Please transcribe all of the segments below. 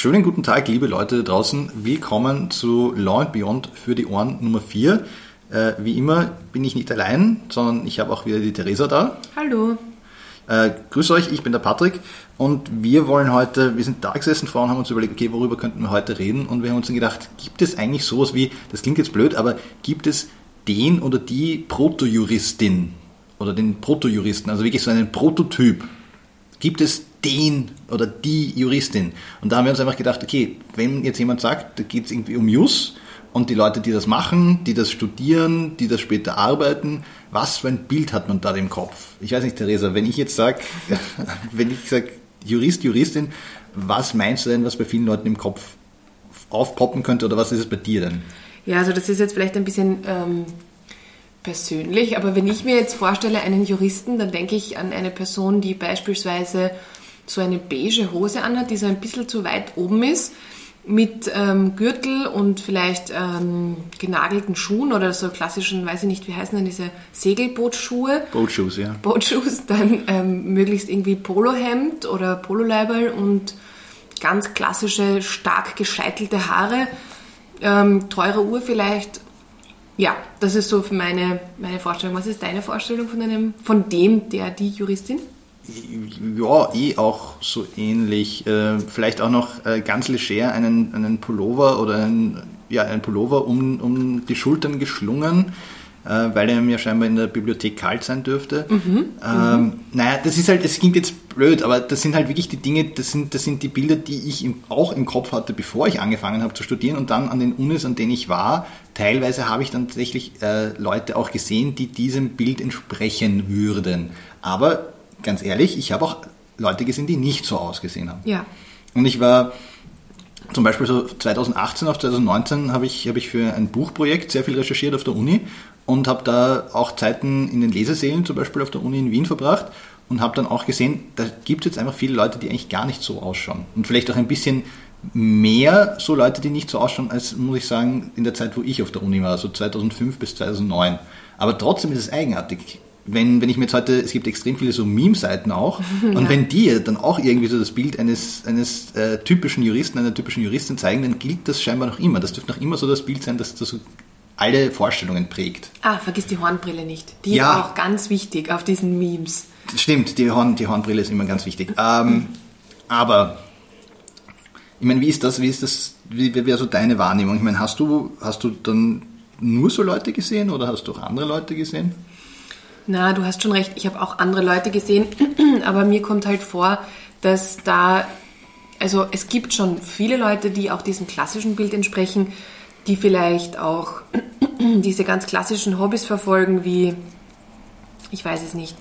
Schönen guten Tag, liebe Leute da draußen. Willkommen zu Law and Beyond für die Ohren Nummer 4. Äh, wie immer bin ich nicht allein, sondern ich habe auch wieder die Theresa da. Hallo. Äh, grüß euch, ich bin der Patrick und wir wollen heute, wir sind da gesessen vorhin und haben uns überlegt, okay, worüber könnten wir heute reden? Und wir haben uns dann gedacht, gibt es eigentlich sowas wie, das klingt jetzt blöd, aber gibt es den oder die Protojuristin oder den Protojuristen, also wirklich so einen Prototyp? Gibt es den oder die Juristin? Und da haben wir uns einfach gedacht, okay, wenn jetzt jemand sagt, da geht es irgendwie um Jus und die Leute, die das machen, die das studieren, die das später arbeiten, was für ein Bild hat man da im Kopf? Ich weiß nicht, Theresa, wenn ich jetzt sage, wenn ich sage Jurist, Juristin, was meinst du denn, was bei vielen Leuten im Kopf aufpoppen könnte oder was ist es bei dir denn? Ja, also das ist jetzt vielleicht ein bisschen ähm, persönlich, aber wenn ich mir jetzt vorstelle, einen Juristen, dann denke ich an eine Person, die beispielsweise so eine beige Hose anhat, die so ein bisschen zu weit oben ist, mit ähm, Gürtel und vielleicht ähm, genagelten Schuhen oder so klassischen, weiß ich nicht, wie heißen denn diese Segelbootschuhe? Bootshoes, ja. Bootshoes, dann ähm, möglichst irgendwie Polohemd oder Pololeiberl und ganz klassische, stark gescheitelte Haare, ähm, teure Uhr vielleicht. Ja, das ist so für meine, meine Vorstellung. Was ist deine Vorstellung von einem, von dem, der die Juristin? Ja, eh auch so ähnlich. Äh, vielleicht auch noch äh, ganz leger einen, einen Pullover oder ein, ja, einen Pullover um, um die Schultern geschlungen, äh, weil er mir scheinbar in der Bibliothek kalt sein dürfte. Mhm. Ähm, mhm. Naja, das ist halt, das klingt jetzt blöd, aber das sind halt wirklich die Dinge, das sind, das sind die Bilder, die ich im, auch im Kopf hatte, bevor ich angefangen habe zu studieren und dann an den Unis, an denen ich war. Teilweise habe ich dann tatsächlich äh, Leute auch gesehen, die diesem Bild entsprechen würden. Aber ganz ehrlich, ich habe auch Leute gesehen, die nicht so ausgesehen haben. Ja. Und ich war zum Beispiel so 2018 auf 2019 habe ich, habe ich für ein Buchprojekt sehr viel recherchiert auf der Uni und habe da auch Zeiten in den Lesesälen zum Beispiel auf der Uni in Wien verbracht und habe dann auch gesehen, da gibt es jetzt einfach viele Leute, die eigentlich gar nicht so ausschauen. Und vielleicht auch ein bisschen mehr so Leute, die nicht so ausschauen, als muss ich sagen, in der Zeit, wo ich auf der Uni war, so 2005 bis 2009. Aber trotzdem ist es eigenartig wenn, wenn ich mir jetzt heute, es gibt extrem viele so Meme-Seiten auch, ja. und wenn die dann auch irgendwie so das Bild eines, eines äh, typischen Juristen, einer typischen Juristin zeigen, dann gilt das scheinbar noch immer. Das dürfte noch immer so das Bild sein, dass das so alle Vorstellungen prägt. Ah, vergiss die Hornbrille nicht. Die ja. ist auch ganz wichtig auf diesen Memes. Stimmt, die, Horn, die Hornbrille ist immer ganz wichtig. Ähm, aber, ich meine, wie ist das, wie ist das, wie wäre so deine Wahrnehmung? Ich meine, hast du, hast du dann nur so Leute gesehen oder hast du auch andere Leute gesehen? Na, du hast schon recht. Ich habe auch andere Leute gesehen, aber mir kommt halt vor, dass da, also es gibt schon viele Leute, die auch diesem klassischen Bild entsprechen, die vielleicht auch diese ganz klassischen Hobbys verfolgen, wie, ich weiß es nicht,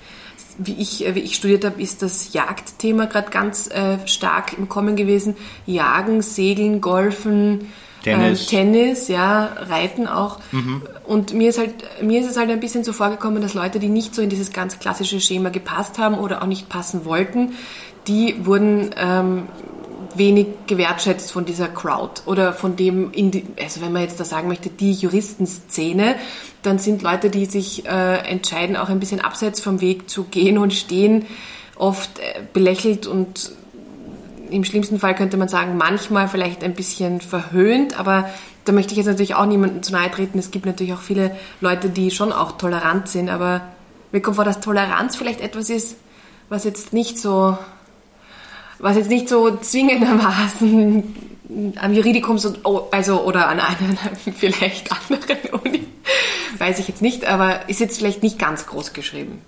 wie ich, wie ich studiert habe, ist das Jagdthema gerade ganz äh, stark im Kommen gewesen. Jagen, Segeln, Golfen, Tennis. Äh, Tennis, ja, Reiten auch. Mhm. Und mir ist, halt, mir ist es halt ein bisschen so vorgekommen, dass Leute, die nicht so in dieses ganz klassische Schema gepasst haben oder auch nicht passen wollten, die wurden ähm, wenig gewertschätzt von dieser Crowd oder von dem, die, also wenn man jetzt da sagen möchte, die Juristenszene, dann sind Leute, die sich äh, entscheiden, auch ein bisschen abseits vom Weg zu gehen und stehen, oft äh, belächelt und im schlimmsten Fall könnte man sagen, manchmal vielleicht ein bisschen verhöhnt, aber da möchte ich jetzt natürlich auch niemandem zu nahe treten. Es gibt natürlich auch viele Leute, die schon auch tolerant sind, aber mir kommt vor, dass Toleranz vielleicht etwas ist, was jetzt nicht so, was jetzt nicht so zwingendermaßen am Juridikum so, oh, also oder an einer vielleicht anderen Uni, weiß ich jetzt nicht, aber ist jetzt vielleicht nicht ganz groß geschrieben.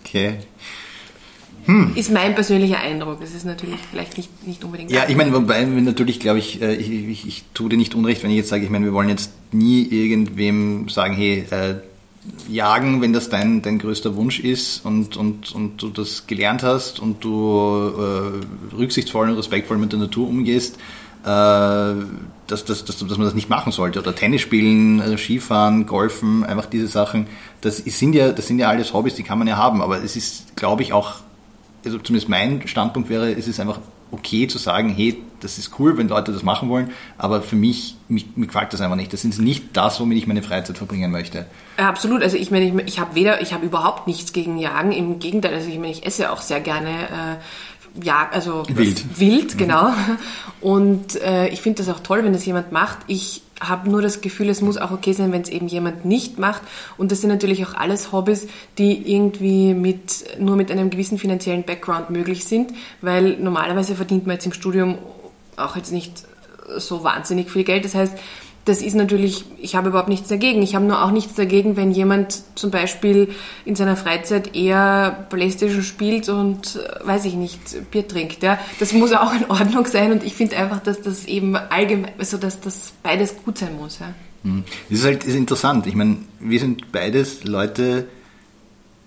Okay. Hm. Ist mein persönlicher Eindruck. Das ist natürlich vielleicht nicht, nicht unbedingt. Ja, ich meine, wobei natürlich glaube ich, äh, ich, ich, ich tue dir nicht unrecht, wenn ich jetzt sage, ich meine, wir wollen jetzt nie irgendwem sagen, hey, äh, jagen, wenn das dein, dein größter Wunsch ist und, und, und du das gelernt hast und du äh, rücksichtsvoll und respektvoll mit der Natur umgehst, äh, dass, dass, dass, dass man das nicht machen sollte. Oder Tennis spielen, also Skifahren, Golfen, einfach diese Sachen. Das sind ja, das sind ja alles Hobbys, die kann man ja haben, aber es ist, glaube ich, auch also zumindest mein Standpunkt wäre, es ist einfach okay zu sagen, hey, das ist cool, wenn Leute das machen wollen, aber für mich, mich, mir gefällt das einfach nicht. Das ist nicht das, womit ich meine Freizeit verbringen möchte. absolut. Also ich meine, ich, ich habe weder, ich habe überhaupt nichts gegen Jagen. Im Gegenteil, also ich meine, ich esse auch sehr gerne äh, ja, also Wild. wild, genau. Und äh, ich finde das auch toll, wenn das jemand macht. Ich habe nur das Gefühl, es muss auch okay sein, wenn es eben jemand nicht macht. Und das sind natürlich auch alles Hobbys, die irgendwie mit, nur mit einem gewissen finanziellen Background möglich sind, weil normalerweise verdient man jetzt im Studium auch jetzt nicht so wahnsinnig viel Geld. Das heißt, das ist natürlich, ich habe überhaupt nichts dagegen. Ich habe nur auch nichts dagegen, wenn jemand zum Beispiel in seiner Freizeit eher Playstation spielt und, äh, weiß ich nicht, Bier trinkt. Ja. Das muss auch in Ordnung sein und ich finde einfach, dass das eben allgemein, also dass das beides gut sein muss. Ja. Hm. Das ist halt ist interessant. Ich meine, wir sind beides Leute,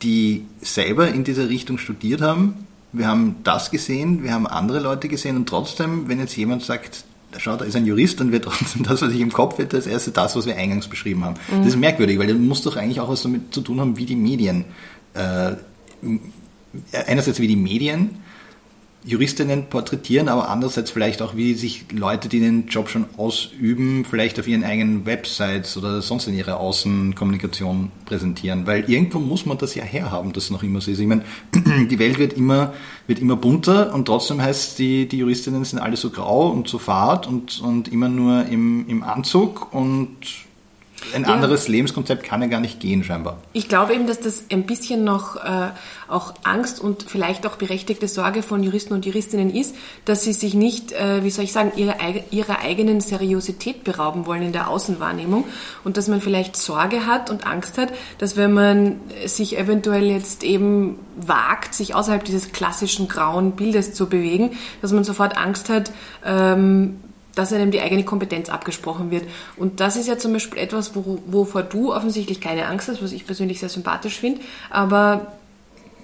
die selber in dieser Richtung studiert haben. Wir haben das gesehen, wir haben andere Leute gesehen und trotzdem, wenn jetzt jemand sagt, schau, da ist ein Jurist und wir trotzdem das, was ich im Kopf hätte, das erste das, was wir eingangs beschrieben haben. Mhm. Das ist merkwürdig, weil das muss doch eigentlich auch was damit zu tun haben, wie die Medien, äh, einerseits wie die Medien Juristinnen porträtieren, aber andererseits vielleicht auch, wie sich Leute, die den Job schon ausüben, vielleicht auf ihren eigenen Websites oder sonst in ihrer Außenkommunikation präsentieren. Weil irgendwo muss man das ja herhaben, dass es noch immer so ist. Ich meine, die Welt wird immer, wird immer bunter und trotzdem heißt die, die Juristinnen sind alle so grau und so fad und, und immer nur im, im Anzug und ein ja. anderes Lebenskonzept kann ja gar nicht gehen, scheinbar. Ich glaube eben, dass das ein bisschen noch äh, auch Angst und vielleicht auch berechtigte Sorge von Juristen und Juristinnen ist, dass sie sich nicht, äh, wie soll ich sagen, ihre, ihrer eigenen Seriosität berauben wollen in der Außenwahrnehmung und dass man vielleicht Sorge hat und Angst hat, dass wenn man sich eventuell jetzt eben wagt, sich außerhalb dieses klassischen grauen Bildes zu bewegen, dass man sofort Angst hat, ähm, dass einem die eigene Kompetenz abgesprochen wird. Und das ist ja zum Beispiel etwas, wo, wovor du offensichtlich keine Angst hast, was ich persönlich sehr sympathisch finde. Aber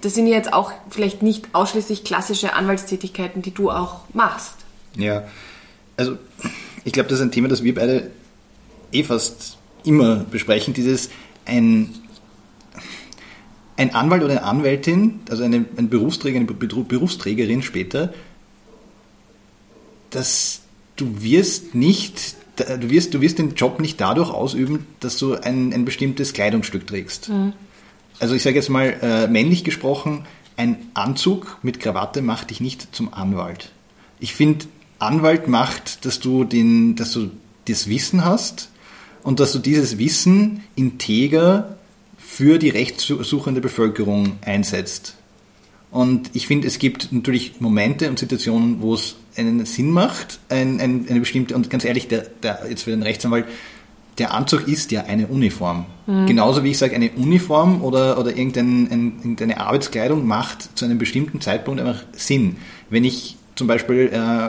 das sind ja jetzt auch vielleicht nicht ausschließlich klassische Anwaltstätigkeiten, die du auch machst. Ja, also ich glaube, das ist ein Thema, das wir beide eh fast immer besprechen. Dieses ein, ein Anwalt oder eine Anwältin, also eine, ein Berufsträger, eine Berufsträgerin später, das du wirst nicht, du wirst, du wirst den Job nicht dadurch ausüben, dass du ein, ein bestimmtes Kleidungsstück trägst. Mhm. Also ich sage jetzt mal äh, männlich gesprochen, ein Anzug mit Krawatte macht dich nicht zum Anwalt. Ich finde, Anwalt macht, dass du den, dass du das Wissen hast und dass du dieses Wissen integer für die rechtssuchende Bevölkerung einsetzt. Und ich finde, es gibt natürlich Momente und Situationen, wo es einen Sinn macht, ein, ein, eine bestimmte, und ganz ehrlich, der, der, jetzt für den Rechtsanwalt, der Anzug ist ja eine Uniform. Mhm. Genauso wie ich sage, eine Uniform oder, oder irgendein, ein, irgendeine Arbeitskleidung macht zu einem bestimmten Zeitpunkt einfach Sinn. Wenn ich zum Beispiel äh,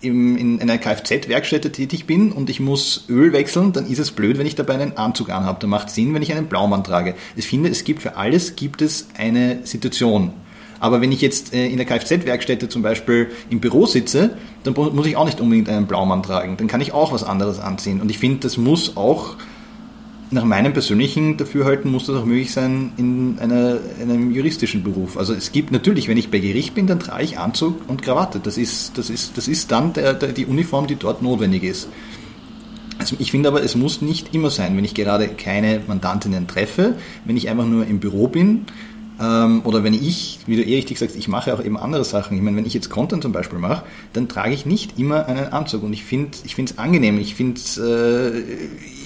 im, in einer Kfz-Werkstätte tätig bin und ich muss Öl wechseln, dann ist es blöd, wenn ich dabei einen Anzug anhabe. Da macht Sinn, wenn ich einen Blaumann trage. Ich finde, es gibt für alles gibt es eine Situation. Aber wenn ich jetzt äh, in der Kfz-Werkstätte zum Beispiel im Büro sitze, dann muss ich auch nicht unbedingt einen Blaumann tragen. Dann kann ich auch was anderes anziehen. Und ich finde, das muss auch nach meinem persönlichen Dafürhalten muss das auch möglich sein in einer, einem juristischen Beruf. Also es gibt natürlich, wenn ich bei Gericht bin, dann trage ich Anzug und Krawatte. Das ist, das ist, das ist dann der, der, die Uniform, die dort notwendig ist. Also ich finde aber, es muss nicht immer sein, wenn ich gerade keine Mandantinnen treffe, wenn ich einfach nur im Büro bin ähm, oder wenn ich, wie du eh richtig sagst, ich mache auch eben andere Sachen. Ich meine, wenn ich jetzt Content zum Beispiel mache, dann trage ich nicht immer einen Anzug. Und ich finde ich es angenehm. Ich finde äh,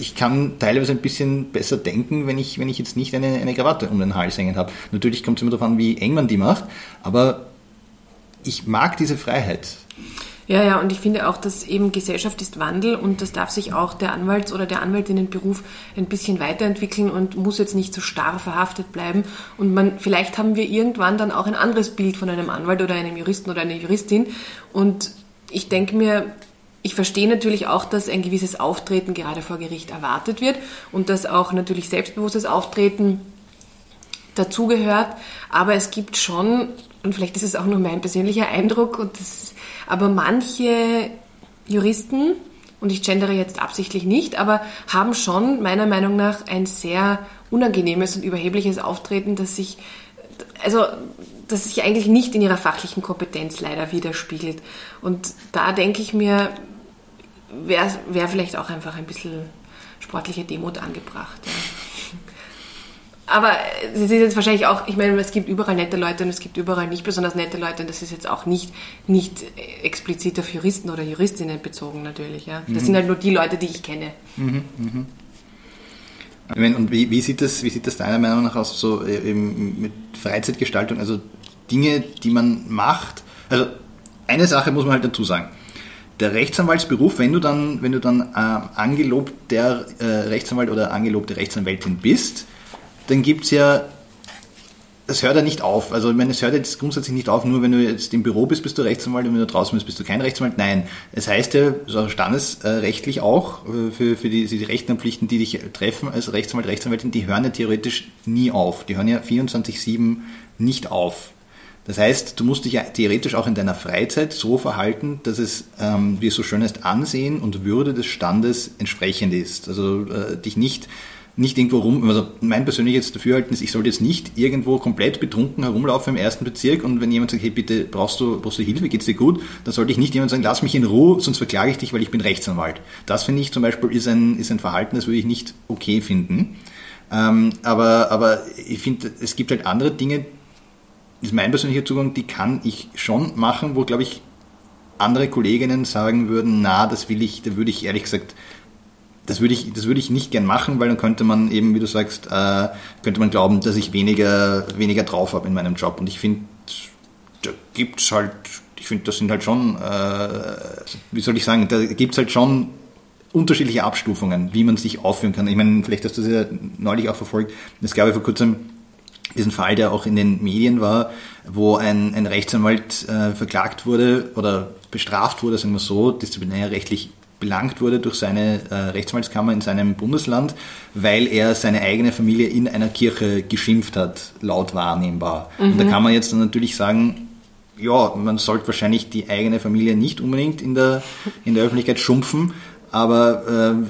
ich kann teilweise ein bisschen besser denken, wenn ich, wenn ich jetzt nicht eine, eine Krawatte um den Hals hängen habe. Natürlich kommt es immer darauf an, wie eng man die macht, aber ich mag diese Freiheit. Ja, ja, und ich finde auch, dass eben Gesellschaft ist Wandel und das darf sich auch der Anwalts- oder der Anwältinnenberuf ein bisschen weiterentwickeln und muss jetzt nicht so starr verhaftet bleiben. Und man, vielleicht haben wir irgendwann dann auch ein anderes Bild von einem Anwalt oder einem Juristen oder einer Juristin. Und ich denke mir, ich verstehe natürlich auch, dass ein gewisses Auftreten gerade vor Gericht erwartet wird und dass auch natürlich selbstbewusstes Auftreten dazugehört. Aber es gibt schon, und vielleicht ist es auch nur mein persönlicher Eindruck, und das aber manche Juristen, und ich gendere jetzt absichtlich nicht, aber haben schon meiner Meinung nach ein sehr unangenehmes und überhebliches Auftreten, das sich, also, das sich eigentlich nicht in ihrer fachlichen Kompetenz leider widerspiegelt. Und da denke ich mir, wäre wär vielleicht auch einfach ein bisschen sportliche Demut angebracht. Ja. Aber es ist jetzt wahrscheinlich auch, ich meine, es gibt überall nette Leute und es gibt überall nicht besonders nette Leute und das ist jetzt auch nicht, nicht explizit auf Juristen oder Juristinnen bezogen natürlich. Ja. Das mhm. sind halt nur die Leute, die ich kenne. Mhm, mh. Und wie, wie, sieht das, wie sieht das deiner Meinung nach aus, so äh, mit Freizeitgestaltung, also Dinge, die man macht? Also eine Sache muss man halt dazu sagen. Der Rechtsanwaltsberuf, wenn du dann, wenn du dann äh, angelobter äh, Rechtsanwalt oder angelobte Rechtsanwältin bist, dann gibt es ja, es hört ja nicht auf. Also ich meine, es hört jetzt grundsätzlich nicht auf, nur wenn du jetzt im Büro bist, bist du Rechtsanwalt und wenn du draußen bist, bist du kein Rechtsanwalt. Nein, es heißt ja so standesrechtlich auch, äh, für, für die, die Rechten und Pflichten, die dich treffen als Rechtsanwalt, Rechtsanwältin, die hören ja theoretisch nie auf. Die hören ja 24-7 nicht auf. Das heißt, du musst dich ja theoretisch auch in deiner Freizeit so verhalten, dass es, ähm, wie es so schön heißt, Ansehen und Würde des Standes entsprechend ist. Also äh, dich nicht nicht irgendwo rum, also mein persönliches Dafürhalten ist, ich sollte jetzt nicht irgendwo komplett betrunken herumlaufen im ersten Bezirk und wenn jemand sagt, hey bitte brauchst du, brauchst du Hilfe, geht's dir gut, dann sollte ich nicht jemand sagen, lass mich in Ruhe, sonst verklage ich dich, weil ich bin Rechtsanwalt. Das finde ich zum Beispiel ist ein, ist ein Verhalten, das würde ich nicht okay finden. Ähm, aber, aber ich finde, es gibt halt andere Dinge, ist mein persönlicher Zugang, die kann ich schon machen, wo glaube ich andere Kolleginnen sagen würden, na, das will ich, da würde ich ehrlich gesagt das würde ich, das würde ich nicht gern machen, weil dann könnte man eben, wie du sagst, äh, könnte man glauben, dass ich weniger, weniger drauf habe in meinem Job. Und ich finde, da gibt es halt, ich finde, das sind halt schon, äh, wie soll ich sagen, da gibt es halt schon unterschiedliche Abstufungen, wie man sich aufführen kann. Ich meine, vielleicht hast du das ja neulich auch verfolgt. Es gab ja vor kurzem diesen Fall, der auch in den Medien war, wo ein, ein Rechtsanwalt äh, verklagt wurde oder bestraft wurde, sagen wir so, disziplinärrechtlich belangt wurde durch seine äh, Rechtsanwaltskammer in seinem Bundesland, weil er seine eigene Familie in einer Kirche geschimpft hat, laut wahrnehmbar. Mhm. Und da mhm. kann man jetzt dann natürlich sagen, ja, man sollte wahrscheinlich die eigene Familie nicht unbedingt in der, in der Öffentlichkeit schumpfen, aber äh,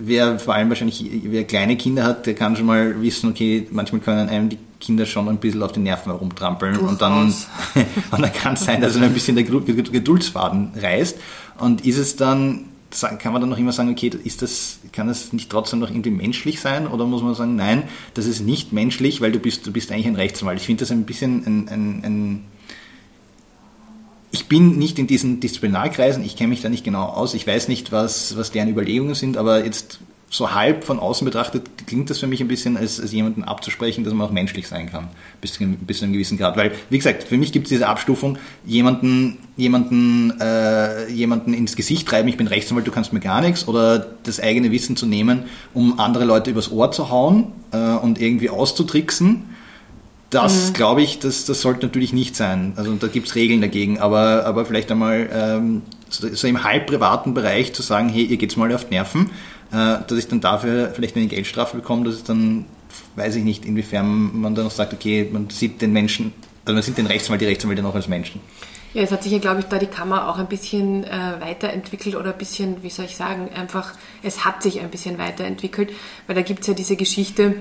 wer vor allem wahrscheinlich, wer kleine Kinder hat, der kann schon mal wissen, okay, manchmal können einem die Kinder schon ein bisschen auf den Nerven herumtrampeln und dann, und dann kann es sein, dass er ein bisschen der Geduldsfaden reißt. Und ist es dann kann man dann noch immer sagen, okay, ist das, kann das nicht trotzdem noch irgendwie menschlich sein? Oder muss man sagen, nein, das ist nicht menschlich, weil du bist, du bist eigentlich ein Rechtsanwalt. Ich finde das ein bisschen ein, ein, ein ich bin nicht in diesen Disziplinarkreisen, ich kenne mich da nicht genau aus, ich weiß nicht, was, was deren Überlegungen sind, aber jetzt so halb von außen betrachtet klingt das für mich ein bisschen, als, als jemanden abzusprechen, dass man auch menschlich sein kann, bis, bis zu einem gewissen Grad. Weil, wie gesagt, für mich gibt es diese Abstufung, jemanden, jemanden, äh, jemanden ins Gesicht treiben, ich bin Rechtsanwalt, du kannst mir gar nichts, oder das eigene Wissen zu nehmen, um andere Leute übers Ohr zu hauen äh, und irgendwie auszutricksen. Das mhm. glaube ich, das, das sollte natürlich nicht sein. Also da gibt es Regeln dagegen, aber, aber vielleicht einmal ähm, so, im halb privaten Bereich zu sagen, hey, ihr geht's mal auf Nerven, äh, dass ich dann dafür vielleicht eine Geldstrafe bekomme, dass es dann, weiß ich nicht, inwiefern man dann noch sagt, okay, man sieht den Menschen, also man sieht den Rechtsanwalt, die Rechtsanwälte noch als Menschen. Ja, es hat sich ja, glaube ich, da die Kammer auch ein bisschen äh, weiterentwickelt oder ein bisschen, wie soll ich sagen, einfach, es hat sich ein bisschen weiterentwickelt, weil da gibt es ja diese Geschichte,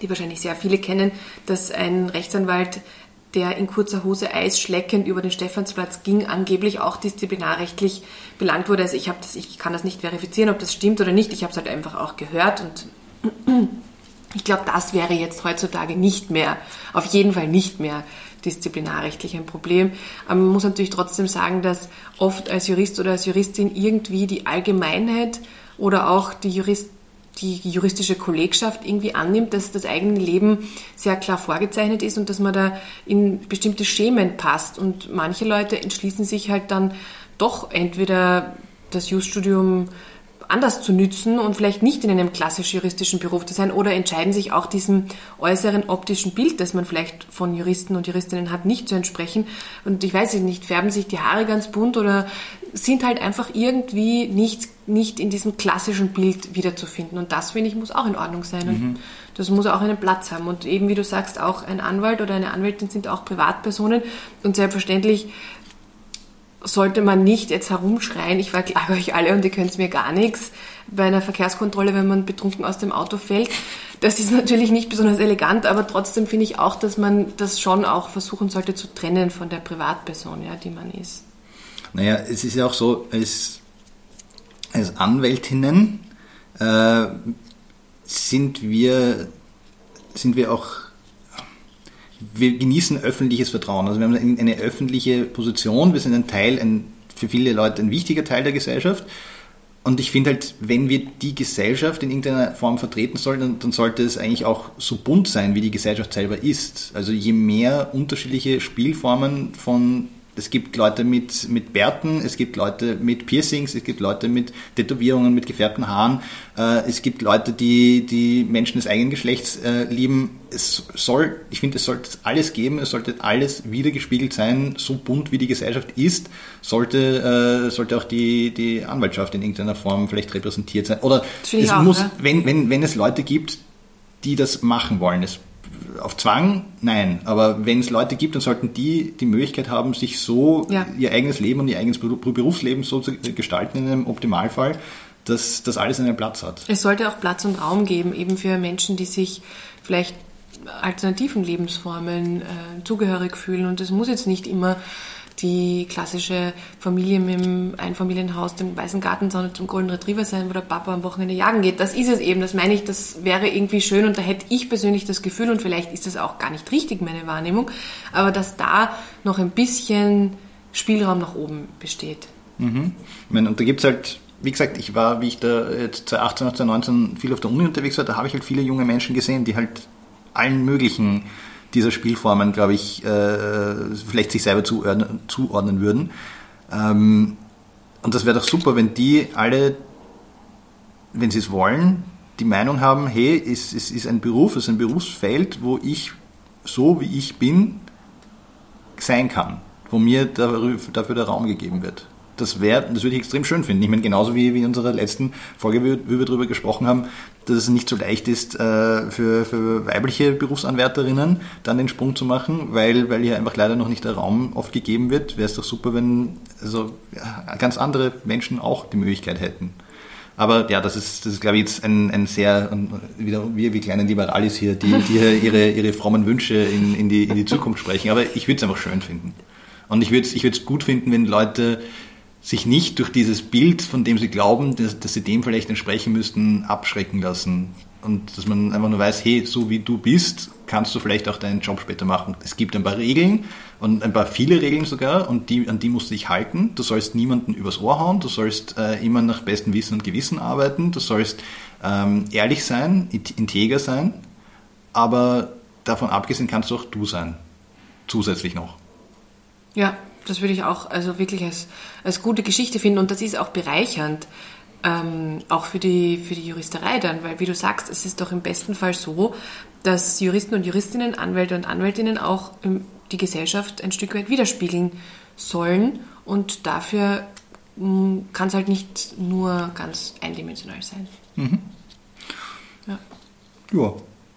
die wahrscheinlich sehr viele kennen, dass ein Rechtsanwalt der in kurzer Hose eisschleckend über den Stephansplatz ging, angeblich auch disziplinarrechtlich belangt wurde. Also ich, das, ich kann das nicht verifizieren, ob das stimmt oder nicht. Ich habe es halt einfach auch gehört und ich glaube, das wäre jetzt heutzutage nicht mehr, auf jeden Fall nicht mehr disziplinarrechtlich ein Problem. Aber man muss natürlich trotzdem sagen, dass oft als Jurist oder als Juristin irgendwie die Allgemeinheit oder auch die Jurist die juristische Kollegschaft irgendwie annimmt, dass das eigene Leben sehr klar vorgezeichnet ist und dass man da in bestimmte Schemen passt. Und manche Leute entschließen sich halt dann doch entweder das Jus-Studium anders zu nützen und vielleicht nicht in einem klassisch juristischen Beruf zu sein oder entscheiden sich auch diesem äußeren optischen Bild, das man vielleicht von Juristen und Juristinnen hat, nicht zu entsprechen. Und ich weiß nicht, färben sich die Haare ganz bunt oder sind halt einfach irgendwie nicht, nicht in diesem klassischen Bild wiederzufinden. Und das, finde ich, muss auch in Ordnung sein. Und mhm. das muss auch einen Platz haben. Und eben, wie du sagst, auch ein Anwalt oder eine Anwältin sind auch Privatpersonen. Und selbstverständlich sollte man nicht jetzt herumschreien, ich verklage euch alle und ihr könnt mir gar nichts bei einer Verkehrskontrolle, wenn man betrunken aus dem Auto fällt. Das ist natürlich nicht besonders elegant, aber trotzdem finde ich auch, dass man das schon auch versuchen sollte zu trennen von der Privatperson, ja, die man ist. Naja, es ist ja auch so, als, als Anwältinnen äh, sind wir sind wir auch, wir genießen öffentliches Vertrauen. Also wir haben eine öffentliche Position, wir sind ein Teil, ein, für viele Leute ein wichtiger Teil der Gesellschaft. Und ich finde halt, wenn wir die Gesellschaft in irgendeiner Form vertreten sollen, dann, dann, sollte es eigentlich auch so bunt sein, wie die Gesellschaft selber ist. Also je mehr unterschiedliche Spielformen von es gibt Leute mit, mit Bärten, es gibt Leute mit Piercings, es gibt Leute mit Tätowierungen, mit gefärbten Haaren, äh, es gibt Leute, die, die Menschen des eigenen Geschlechts äh, lieben. Es soll, ich finde, es sollte alles geben, es sollte alles wiedergespiegelt sein, so bunt wie die Gesellschaft ist, sollte, äh, sollte auch die, die Anwaltschaft in irgendeiner Form vielleicht repräsentiert sein. Oder es auch, muss, ja. wenn, wenn, wenn es Leute gibt, die das machen wollen, es auf Zwang, nein. Aber wenn es Leute gibt, dann sollten die die Möglichkeit haben, sich so ja. ihr eigenes Leben und ihr eigenes Berufsleben so zu gestalten in einem Optimalfall, dass das alles einen Platz hat. Es sollte auch Platz und Raum geben, eben für Menschen, die sich vielleicht alternativen Lebensformen äh, zugehörig fühlen. Und es muss jetzt nicht immer die klassische Familie mit dem Einfamilienhaus, dem weißen Gartenzaun und dem Golden Retriever sein, wo der Papa am Wochenende jagen geht. Das ist es eben. Das meine ich, das wäre irgendwie schön und da hätte ich persönlich das Gefühl und vielleicht ist das auch gar nicht richtig, meine Wahrnehmung, aber dass da noch ein bisschen Spielraum nach oben besteht. Mhm. Und da gibt es halt wie gesagt, ich war, wie ich da jetzt 2018, 2019 viel auf der Uni unterwegs war, da habe ich halt viele junge Menschen gesehen, die halt allen möglichen dieser Spielformen, glaube ich, äh, vielleicht sich selber zuordnen, zuordnen würden. Ähm, und das wäre doch super, wenn die alle, wenn sie es wollen, die Meinung haben, hey, es, es ist ein Beruf, es ist ein Berufsfeld, wo ich so wie ich bin sein kann, wo mir dafür der Raum gegeben wird das wäre, das würde ich extrem schön finden. Ich meine, genauso wie, wie in unserer letzten Folge, wie, wir darüber gesprochen haben, dass es nicht so leicht ist, äh, für, für weibliche Berufsanwärterinnen dann den Sprung zu machen, weil, weil hier einfach leider noch nicht der Raum oft gegeben wird. Wäre es doch super, wenn also, ja, ganz andere Menschen auch die Möglichkeit hätten. Aber ja, das ist, das ist glaube ich, jetzt ein, ein sehr, wieder wir wie kleine Liberalis hier, die, die ihre, ihre frommen Wünsche in, in, die, in die Zukunft sprechen. Aber ich würde es einfach schön finden. Und ich würde es ich gut finden, wenn Leute sich nicht durch dieses Bild, von dem sie glauben, dass, dass sie dem vielleicht entsprechen müssten, abschrecken lassen. Und dass man einfach nur weiß, hey, so wie du bist, kannst du vielleicht auch deinen Job später machen. Es gibt ein paar Regeln und ein paar viele Regeln sogar und die, an die musst du dich halten. Du sollst niemanden übers Ohr hauen, du sollst äh, immer nach bestem Wissen und Gewissen arbeiten, du sollst ähm, ehrlich sein, integer sein, aber davon abgesehen kannst du auch du sein. Zusätzlich noch. Ja, das würde ich auch also wirklich als, als gute Geschichte finden und das ist auch bereichernd. Ähm, auch für die, für die Juristerei dann, weil wie du sagst, es ist doch im besten Fall so, dass Juristen und Juristinnen, Anwälte und Anwältinnen auch die Gesellschaft ein Stück weit widerspiegeln sollen und dafür hm, kann es halt nicht nur ganz eindimensional sein. Mhm. Ja. ja.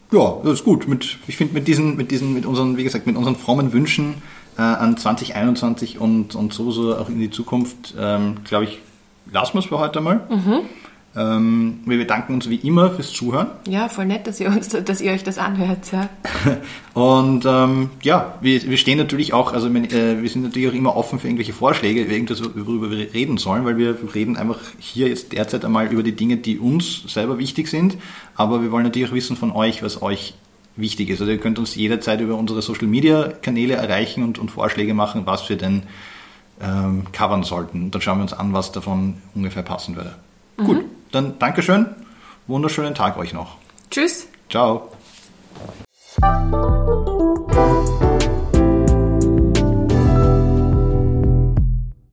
Ja, das ist gut. Mit, ich finde mit diesen, mit diesen, mit unseren, wie gesagt, mit unseren frommen Wünschen äh, an 2021 und, und sowieso auch in die Zukunft, ähm, glaube ich, lassen wir es für heute mal. Mhm. Ähm, wir bedanken uns wie immer fürs Zuhören. Ja, voll nett, dass ihr, uns, dass ihr euch das anhört. Ja. und ähm, ja, wir, wir stehen natürlich auch, also äh, wir sind natürlich auch immer offen für irgendwelche Vorschläge, irgendwas, worüber wir reden sollen, weil wir reden einfach hier jetzt derzeit einmal über die Dinge, die uns selber wichtig sind. Aber wir wollen natürlich auch wissen von euch, was euch wichtig ist. Also ihr könnt uns jederzeit über unsere Social Media Kanäle erreichen und, und Vorschläge machen, was wir denn ähm, covern sollten. Und dann schauen wir uns an, was davon ungefähr passen würde. Mhm. Gut, dann Dankeschön. Wunderschönen Tag euch noch. Tschüss. Ciao.